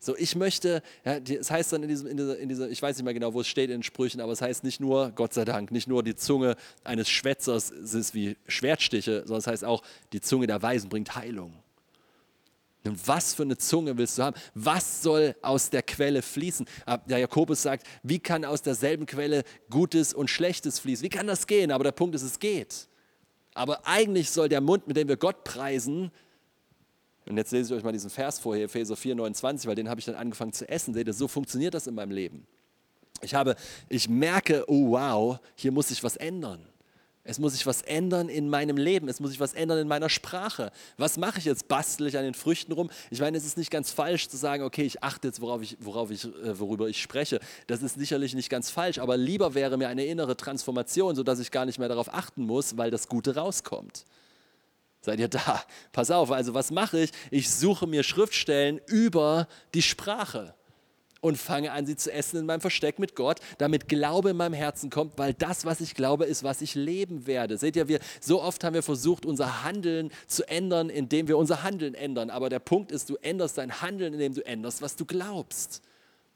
So, ich möchte, ja, das heißt dann in, diesem, in, dieser, in dieser, ich weiß nicht mehr genau, wo es steht in den Sprüchen, aber es heißt nicht nur, Gott sei Dank, nicht nur die Zunge eines Schwätzers ist wie Schwertstiche, sondern es heißt auch, die Zunge der Weisen bringt Heilung. Und was für eine Zunge willst du haben? Was soll aus der Quelle fließen? Ah, der Jakobus sagt, wie kann aus derselben Quelle Gutes und Schlechtes fließen? Wie kann das gehen? Aber der Punkt ist, es geht. Aber eigentlich soll der Mund, mit dem wir Gott preisen, und jetzt lese ich euch mal diesen Vers vor hier, Epheser 4, 29, weil den habe ich dann angefangen zu essen. Seht ihr, so funktioniert das in meinem Leben. Ich, habe, ich merke, oh wow, hier muss sich was ändern. Es muss sich was ändern in meinem Leben. Es muss sich was ändern in meiner Sprache. Was mache ich jetzt? Bastel ich an den Früchten rum? Ich meine, es ist nicht ganz falsch zu sagen, okay, ich achte jetzt, worauf ich, worauf ich, äh, worüber ich spreche. Das ist sicherlich nicht ganz falsch, aber lieber wäre mir eine innere Transformation, sodass ich gar nicht mehr darauf achten muss, weil das Gute rauskommt. Seid ihr da? Pass auf, also was mache ich? Ich suche mir Schriftstellen über die Sprache und fange an, sie zu essen in meinem Versteck mit Gott, damit Glaube in meinem Herzen kommt, weil das, was ich glaube, ist, was ich leben werde. Seht ihr, wir, so oft haben wir versucht, unser Handeln zu ändern, indem wir unser Handeln ändern. Aber der Punkt ist, du änderst dein Handeln, indem du änderst, was du glaubst.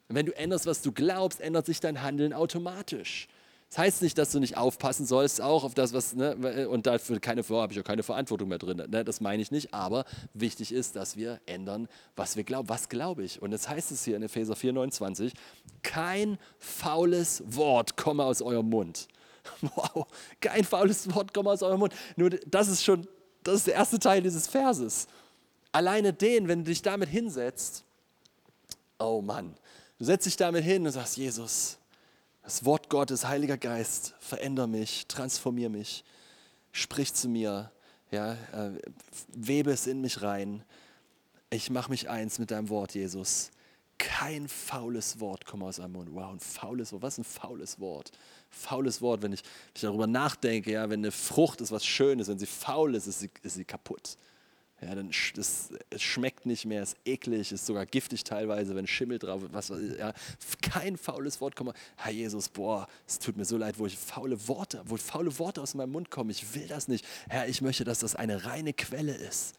Und wenn du änderst, was du glaubst, ändert sich dein Handeln automatisch. Das heißt nicht, dass du nicht aufpassen sollst, auch auf das, was, ne, und dafür keine, habe ich ja keine Verantwortung mehr drin. Ne, das meine ich nicht, aber wichtig ist, dass wir ändern, was wir glauben. Was glaube ich? Und jetzt heißt es hier in Epheser 4, 29, kein faules Wort komme aus eurem Mund. (laughs) Wow, kein faules Wort komme aus eurem Mund. Nur das ist schon, das ist der erste Teil dieses Verses. Alleine den, wenn du dich damit hinsetzt, oh Mann, du setzt dich damit hin und sagst, Jesus, das Wort Gottes, Heiliger Geist, veränder mich, transformier mich, sprich zu mir, ja, äh, webe es in mich rein. Ich mache mich eins mit deinem Wort, Jesus. Kein faules Wort kommt aus deinem Mund. Wow, ein faules Wort. Was ein faules Wort? Faules Wort, wenn ich, wenn ich darüber nachdenke, ja, wenn eine Frucht ist was Schönes, wenn sie faul ist, ist sie, ist sie kaputt. Ja, dann das, es schmeckt nicht mehr, ist eklig, ist sogar giftig teilweise, wenn Schimmel drauf ist. ja, kein faules Wort kommt. Herr Jesus, boah, es tut mir so leid, wo ich faule Worte, wo faule Worte aus meinem Mund kommen. Ich will das nicht. Herr, ich möchte, dass das eine reine Quelle ist.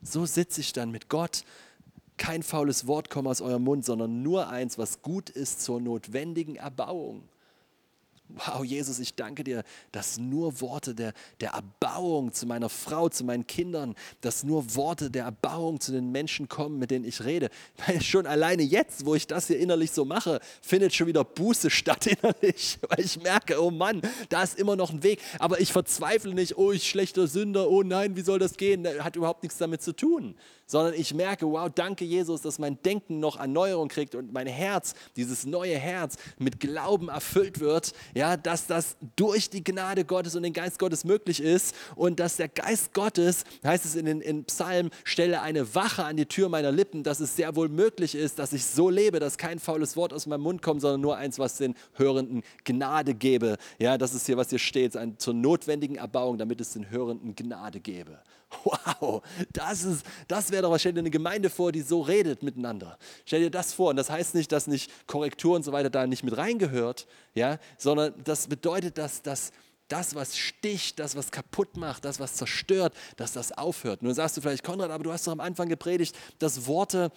So sitze ich dann mit Gott. Kein faules Wort kommt aus eurem Mund, sondern nur eins, was gut ist zur notwendigen Erbauung wow, Jesus, ich danke dir, dass nur Worte der, der Erbauung zu meiner Frau, zu meinen Kindern, dass nur Worte der Erbauung zu den Menschen kommen, mit denen ich rede. (laughs) Weil schon alleine jetzt, wo ich das hier innerlich so mache, findet schon wieder Buße statt (laughs) innerlich, weil ich merke, oh Mann, da ist immer noch ein Weg. Aber ich verzweifle nicht, oh, ich schlechter Sünder, oh nein, wie soll das gehen? Das hat überhaupt nichts damit zu tun sondern ich merke, wow, danke Jesus, dass mein Denken noch Erneuerung kriegt und mein Herz, dieses neue Herz mit Glauben erfüllt wird, ja, dass das durch die Gnade Gottes und den Geist Gottes möglich ist und dass der Geist Gottes, heißt es in den in Psalm, stelle eine Wache an die Tür meiner Lippen, dass es sehr wohl möglich ist, dass ich so lebe, dass kein faules Wort aus meinem Mund kommt, sondern nur eins, was den Hörenden Gnade gebe. Ja, das ist hier, was hier steht, ein, zur notwendigen Erbauung, damit es den Hörenden Gnade gebe. (laughs) Wow, das, ist, das wäre doch. Stell dir eine Gemeinde vor, die so redet miteinander. Stell dir das vor. Und das heißt nicht, dass nicht Korrektur und so weiter da nicht mit reingehört, ja, sondern das bedeutet, dass das das, was sticht, das, was kaputt macht, das, was zerstört, dass das aufhört. Nun sagst du vielleicht, Konrad, aber du hast doch am Anfang gepredigt, dass Worte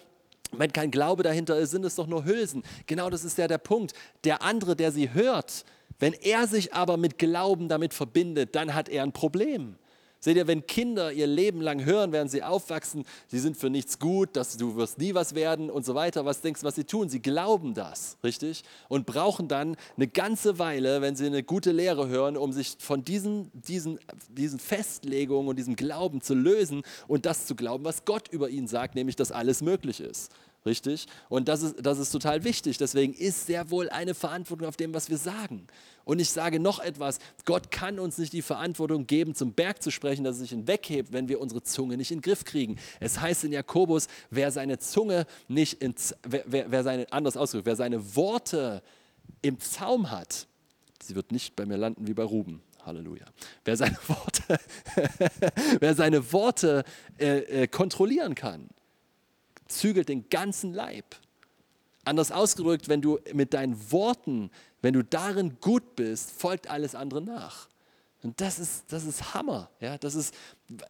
wenn kein Glaube dahinter ist, sind es doch nur Hülsen. Genau das ist ja der Punkt. Der andere, der sie hört, wenn er sich aber mit Glauben damit verbindet, dann hat er ein Problem. Seht ihr, wenn Kinder ihr Leben lang hören, während sie aufwachsen, sie sind für nichts gut, dass du wirst nie was werden und so weiter, was denkst du, was sie tun? Sie glauben das, richtig? Und brauchen dann eine ganze Weile, wenn sie eine gute Lehre hören, um sich von diesen, diesen, diesen Festlegungen und diesem Glauben zu lösen und das zu glauben, was Gott über ihn sagt, nämlich, dass alles möglich ist. Richtig? Und das ist, das ist total wichtig. Deswegen ist sehr wohl eine Verantwortung auf dem, was wir sagen. Und ich sage noch etwas, Gott kann uns nicht die Verantwortung geben, zum Berg zu sprechen, dass er sich hinweghebt, wenn wir unsere Zunge nicht in den Griff kriegen. Es heißt in Jakobus, wer seine Zunge nicht, in, wer, wer, wer seine, anders ausgedrückt, wer seine Worte im Zaum hat, sie wird nicht bei mir landen wie bei Ruben. Halleluja. Wer seine Worte, (laughs) wer seine Worte äh, äh, kontrollieren kann, zügelt den ganzen Leib. Anders ausgedrückt, wenn du mit deinen Worten, wenn du darin gut bist, folgt alles andere nach. Und das ist, das ist Hammer. Ja? Das ist,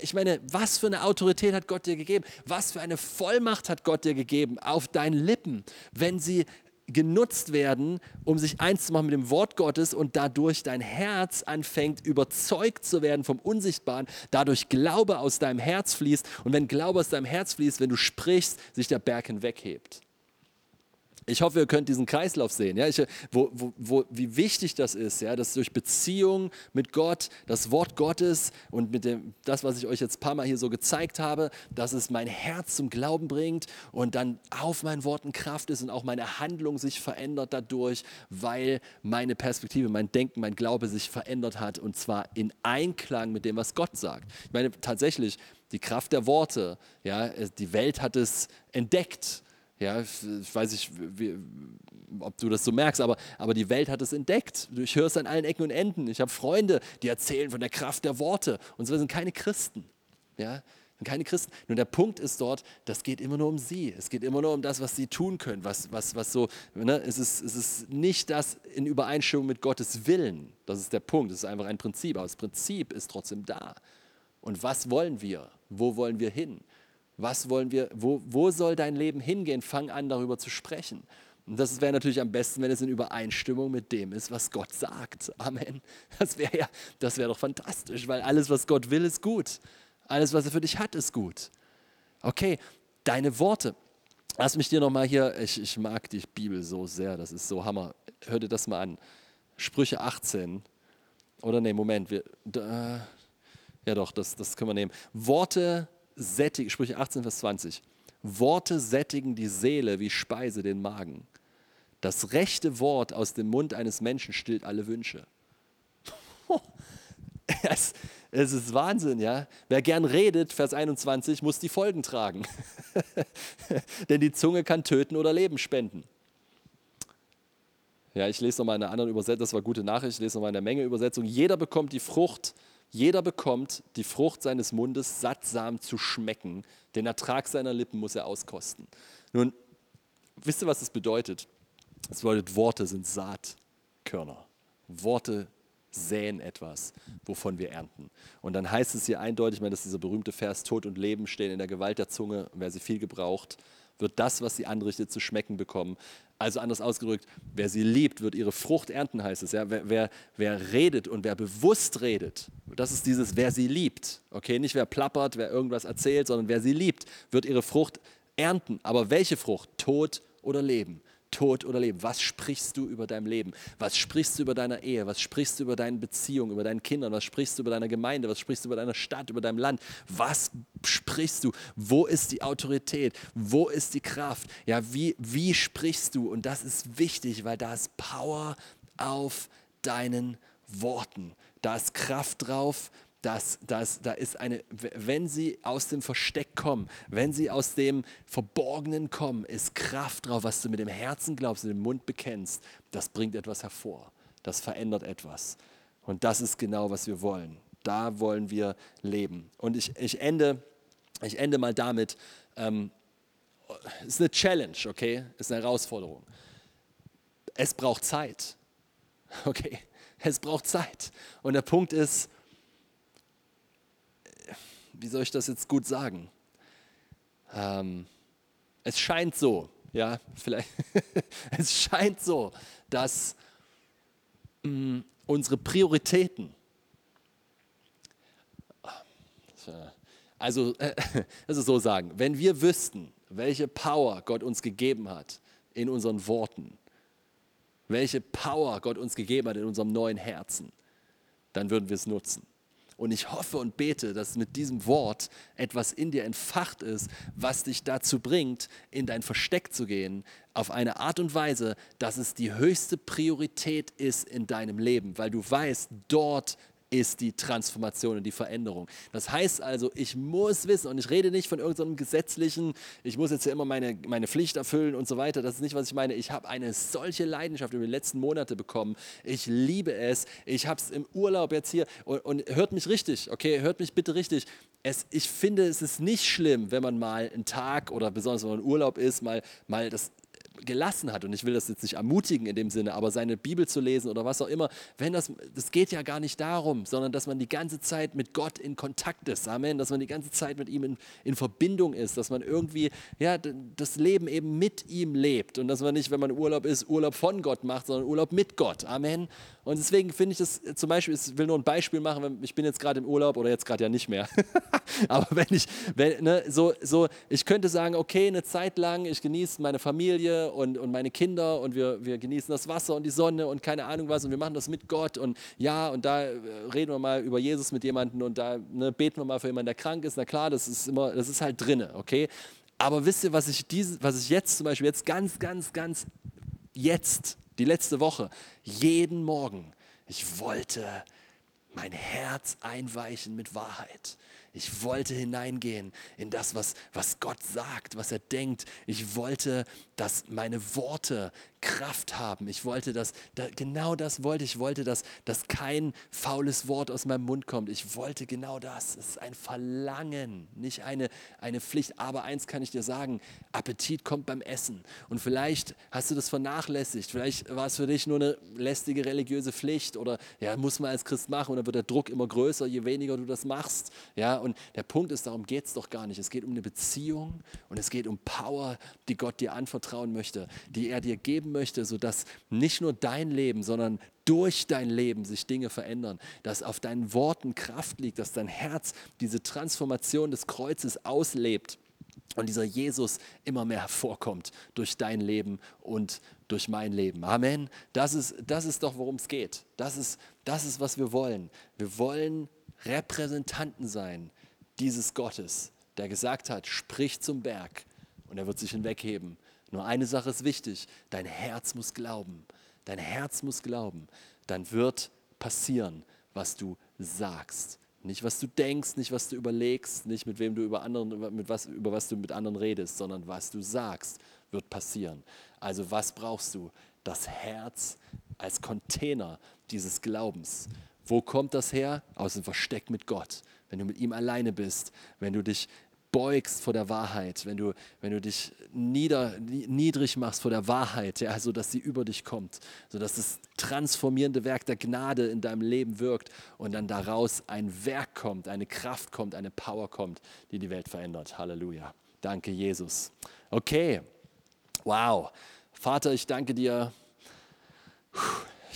ich meine, was für eine Autorität hat Gott dir gegeben? Was für eine Vollmacht hat Gott dir gegeben auf deinen Lippen, wenn sie genutzt werden, um sich eins zu machen mit dem Wort Gottes und dadurch dein Herz anfängt, überzeugt zu werden vom Unsichtbaren, dadurch Glaube aus deinem Herz fließt und wenn Glaube aus deinem Herz fließt, wenn du sprichst, sich der Berg hinweghebt. Ich hoffe, ihr könnt diesen Kreislauf sehen, ja, ich, wo, wo, wo, wie wichtig das ist, ja, dass durch Beziehung mit Gott, das Wort Gottes und mit dem, das, was ich euch jetzt ein paar Mal hier so gezeigt habe, dass es mein Herz zum Glauben bringt und dann auf meinen Worten Kraft ist und auch meine Handlung sich verändert dadurch, weil meine Perspektive, mein Denken, mein Glaube sich verändert hat und zwar in Einklang mit dem, was Gott sagt. Ich meine, tatsächlich, die Kraft der Worte, ja, die Welt hat es entdeckt ja, ich weiß nicht, wie, ob du das so merkst, aber, aber die Welt hat es entdeckt. Ich höre es an allen Ecken und Enden. Ich habe Freunde, die erzählen von der Kraft der Worte. Und sie sind keine Christen. Ja, sind keine Christen. Nur der Punkt ist dort, das geht immer nur um sie. Es geht immer nur um das, was sie tun können. Was, was, was so, ne? es, ist, es ist nicht das in Übereinstimmung mit Gottes Willen. Das ist der Punkt. Es ist einfach ein Prinzip. Aber das Prinzip ist trotzdem da. Und was wollen wir? Wo wollen wir hin? Was wollen wir, wo, wo soll dein Leben hingehen? Fang an, darüber zu sprechen. Und das wäre natürlich am besten, wenn es in Übereinstimmung mit dem ist, was Gott sagt. Amen. Das wäre ja, das wäre doch fantastisch, weil alles, was Gott will, ist gut. Alles, was er für dich hat, ist gut. Okay, deine Worte. Lass mich dir nochmal hier, ich, ich mag die Bibel so sehr, das ist so Hammer. Hör dir das mal an. Sprüche 18. Oder nee, Moment, wir, äh, ja doch, das, das können wir nehmen. Worte sättigen, Sprüche 18, Vers 20. Worte sättigen die Seele wie Speise den Magen. Das rechte Wort aus dem Mund eines Menschen stillt alle Wünsche. (laughs) Es, es ist Wahnsinn, ja. Wer gern redet, Vers 21, muss die Folgen tragen. (laughs) Denn die Zunge kann töten oder Leben spenden. Ja, ich lese nochmal in einer anderen Übersetzung, das war gute Nachricht, ich lese nochmal in der Menge Übersetzung. Jeder bekommt die Frucht, jeder bekommt die Frucht seines Mundes sattsam zu schmecken. Den Ertrag seiner Lippen muss er auskosten. Nun, wisst ihr, was das bedeutet? Das bedeutet, Worte sind Saatkörner. Worte säen etwas, wovon wir ernten. Und dann heißt es hier eindeutig, ich meine, das ist dieser berühmte Vers, Tod und Leben stehen in der Gewalt der Zunge. Wer sie viel gebraucht, wird das, was sie anrichtet, zu schmecken bekommen. Also anders ausgedrückt, wer sie liebt, wird ihre Frucht ernten, heißt es. Ja? Wer, wer, wer redet und wer bewusst redet, das ist dieses, wer sie liebt. Okay, nicht wer plappert, wer irgendwas erzählt, sondern wer sie liebt, wird ihre Frucht ernten. Aber welche Frucht? Tod oder Leben. Tod oder Leben. Was sprichst du über dein Leben? Was sprichst du über deine Ehe? Was sprichst du über deine Beziehung, über deinen Kindern? Was sprichst du über deine Gemeinde? Was sprichst du über deine Stadt, über dein Land? Was sprichst du? Wo ist die Autorität? Wo ist die Kraft? Ja, wie, wie sprichst du? Und das ist wichtig, weil da ist Power auf deinen Worten. Da ist Kraft drauf, dass, dass, da ist eine, wenn sie aus dem Versteck kommen, wenn sie aus dem Verborgenen kommen, ist Kraft drauf, was du mit dem Herzen glaubst, mit dem Mund bekennst. Das bringt etwas hervor. Das verändert etwas. Und das ist genau, was wir wollen. Da wollen wir leben. Und ich, ich, ende, ich ende mal damit. Ähm, es ist eine Challenge, okay? Es ist eine Herausforderung. Es braucht Zeit. (laughs) Okay? Es braucht Zeit. Und der Punkt ist, wie soll ich das jetzt gut sagen? Ähm, es scheint so, ja, vielleicht, (laughs) es scheint so, dass mh, mm, unsere Prioritäten, also, äh, (laughs) also so sagen, wenn wir wüssten, welche Power Gott uns gegeben hat in unseren Worten, welche Power Gott uns gegeben hat in unserem neuen Herzen, dann würden wir es nutzen. Und ich hoffe und bete, dass mit diesem Wort etwas in dir entfacht ist, was dich dazu bringt, in dein Versteck zu gehen, auf eine Art und Weise, dass es die höchste Priorität ist in deinem Leben, weil du weißt, dort ist die Transformation und die Veränderung. Das heißt also, ich muss wissen, und ich rede nicht von irgendeinem gesetzlichen, ich muss jetzt ja immer meine, meine Pflicht erfüllen und so weiter, das ist nicht, was ich meine. Ich habe eine solche Leidenschaft über die letzten Monate bekommen. Ich liebe es. Ich habe es im Urlaub jetzt hier und, und, hört mich richtig, okay, hört mich bitte richtig. Es, ich finde, es ist nicht schlimm, wenn man mal einen Tag oder besonders wenn man im Urlaub ist, mal, mal das gelassen hat, und ich will das jetzt nicht ermutigen in dem Sinne, aber seine Bibel zu lesen oder was auch immer, wenn das, das geht ja gar nicht darum, sondern dass man die ganze Zeit mit Gott in Kontakt ist, Amen, dass man die ganze Zeit mit ihm in, in Verbindung ist, dass man irgendwie, ja, das Leben eben mit ihm lebt. Und dass man nicht, wenn man Urlaub ist, Urlaub von Gott macht, sondern Urlaub mit Gott, Amen. Und deswegen finde ich das zum Beispiel, ich will nur ein Beispiel machen, ich bin jetzt gerade im Urlaub oder jetzt gerade ja nicht mehr, (laughs) aber wenn ich, wenn, ne, so, so, ich könnte sagen, okay, eine Zeit lang, ich genieße meine Familie, und, und meine Kinder und wir, wir genießen das Wasser und die Sonne und keine Ahnung was und wir machen das mit Gott und ja, und da äh, reden wir mal über Jesus mit jemandem und da ne, beten wir mal für jemanden, der krank ist. Na klar, das ist immer, das ist halt drinne, okay? Aber wisst ihr, was ich, diese, was ich jetzt zum Beispiel jetzt ganz, ganz, ganz jetzt, die letzte Woche, jeden Morgen, ich wollte mein Herz einweichen mit Wahrheit. Ich wollte hineingehen in das, was, was Gott sagt, was er denkt. Ich wollte, dass meine Worte Kraft haben. Ich wollte das, da, genau das wollte ich. Ich wollte, dass, dass kein faules Wort aus meinem Mund kommt. Ich wollte genau das. Es ist ein Verlangen, nicht eine, eine Pflicht. Aber eins kann ich dir sagen, Appetit kommt beim Essen. Und vielleicht hast du das vernachlässigt. Vielleicht war es für dich nur eine lästige religiöse Pflicht oder ja, muss man als Christ machen und dann wird der Druck immer größer, je weniger du das machst. Ja, und der Punkt ist, darum geht es doch gar nicht. Es geht um eine Beziehung und es geht um Power, die Gott dir anvertrauen möchte, die er dir geben möchte, sodass nicht nur dein Leben, sondern durch dein Leben sich Dinge verändern, dass auf deinen Worten Kraft liegt, dass dein Herz diese Transformation des Kreuzes auslebt und dieser Jesus immer mehr hervorkommt durch dein Leben und durch mein Leben. Amen. Das ist, das ist doch, worum es geht. Das ist, das ist, was wir wollen. Wir wollen Repräsentanten sein dieses Gottes, der gesagt hat, sprich zum Berg und er wird sich hinwegheben. Nur eine Sache ist wichtig, dein Herz muss glauben. Dein Herz muss glauben. Dann wird passieren, was du sagst. Nicht, was du denkst, nicht, was du überlegst, nicht, mit wem du über, anderen, mit was, über was du mit anderen redest, sondern was du sagst, wird passieren. Also was brauchst du? Das Herz als Container dieses Glaubens. Wo kommt das her? Aus dem Versteck mit Gott. Wenn du mit ihm alleine bist, wenn du dich beugst vor der Wahrheit, wenn du, wenn du dich nieder, niedrig machst vor der Wahrheit, ja, sodass sie über dich kommt, sodass das transformierende Werk der Gnade in deinem Leben wirkt und dann daraus ein Werk kommt, eine Kraft kommt, eine Power kommt, die die Welt verändert. Halleluja. Danke, Jesus. Okay, wow. Vater, ich danke dir.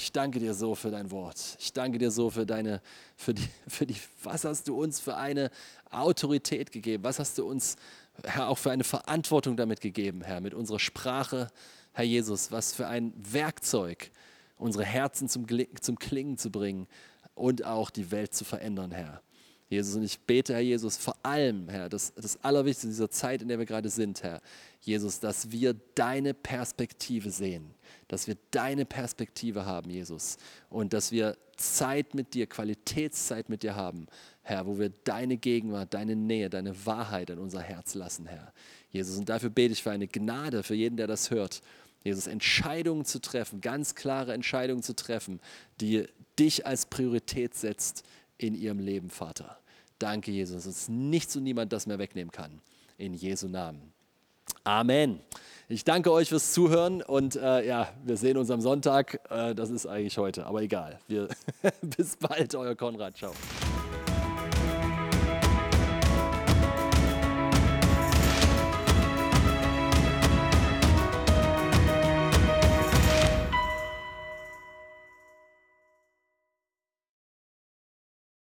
Ich danke dir so für dein Wort. Ich danke dir so für deine, für die, (laughs) für die, was hast du uns für eine Autorität gegeben? Was hast du uns, Herr, auch für eine Verantwortung damit gegeben, Herr, mit unserer Sprache, Herr Jesus? Was für ein Werkzeug, unsere Herzen zum, zum Klingen zu bringen und auch die Welt zu verändern, Herr. Jesus, und ich bete, Herr Jesus, vor allem, Herr, das, das Allerwichtigste in dieser Zeit, in der wir gerade sind, Herr, Jesus, dass wir deine Perspektive sehen, dass wir deine Perspektive haben, Jesus, und dass wir Zeit mit dir, Qualitätszeit mit dir haben, Herr, wo wir deine Gegenwart, deine Nähe, deine Wahrheit in unser Herz lassen, Herr. Jesus, und dafür bete ich für eine Gnade für jeden, der das hört. Jesus, Entscheidungen zu treffen, ganz klare Entscheidungen zu treffen, die dich als Priorität setzt in ihrem Leben, Vater. Danke, Jesus, dass nichts und niemand das mehr wegnehmen kann. In Jesu Namen. Amen. Ich danke euch fürs Zuhören und äh, ja, wir sehen uns am Sonntag. Äh, das ist eigentlich heute, aber egal. Wir, (laughs) bis bald, euer Konrad. Ciao.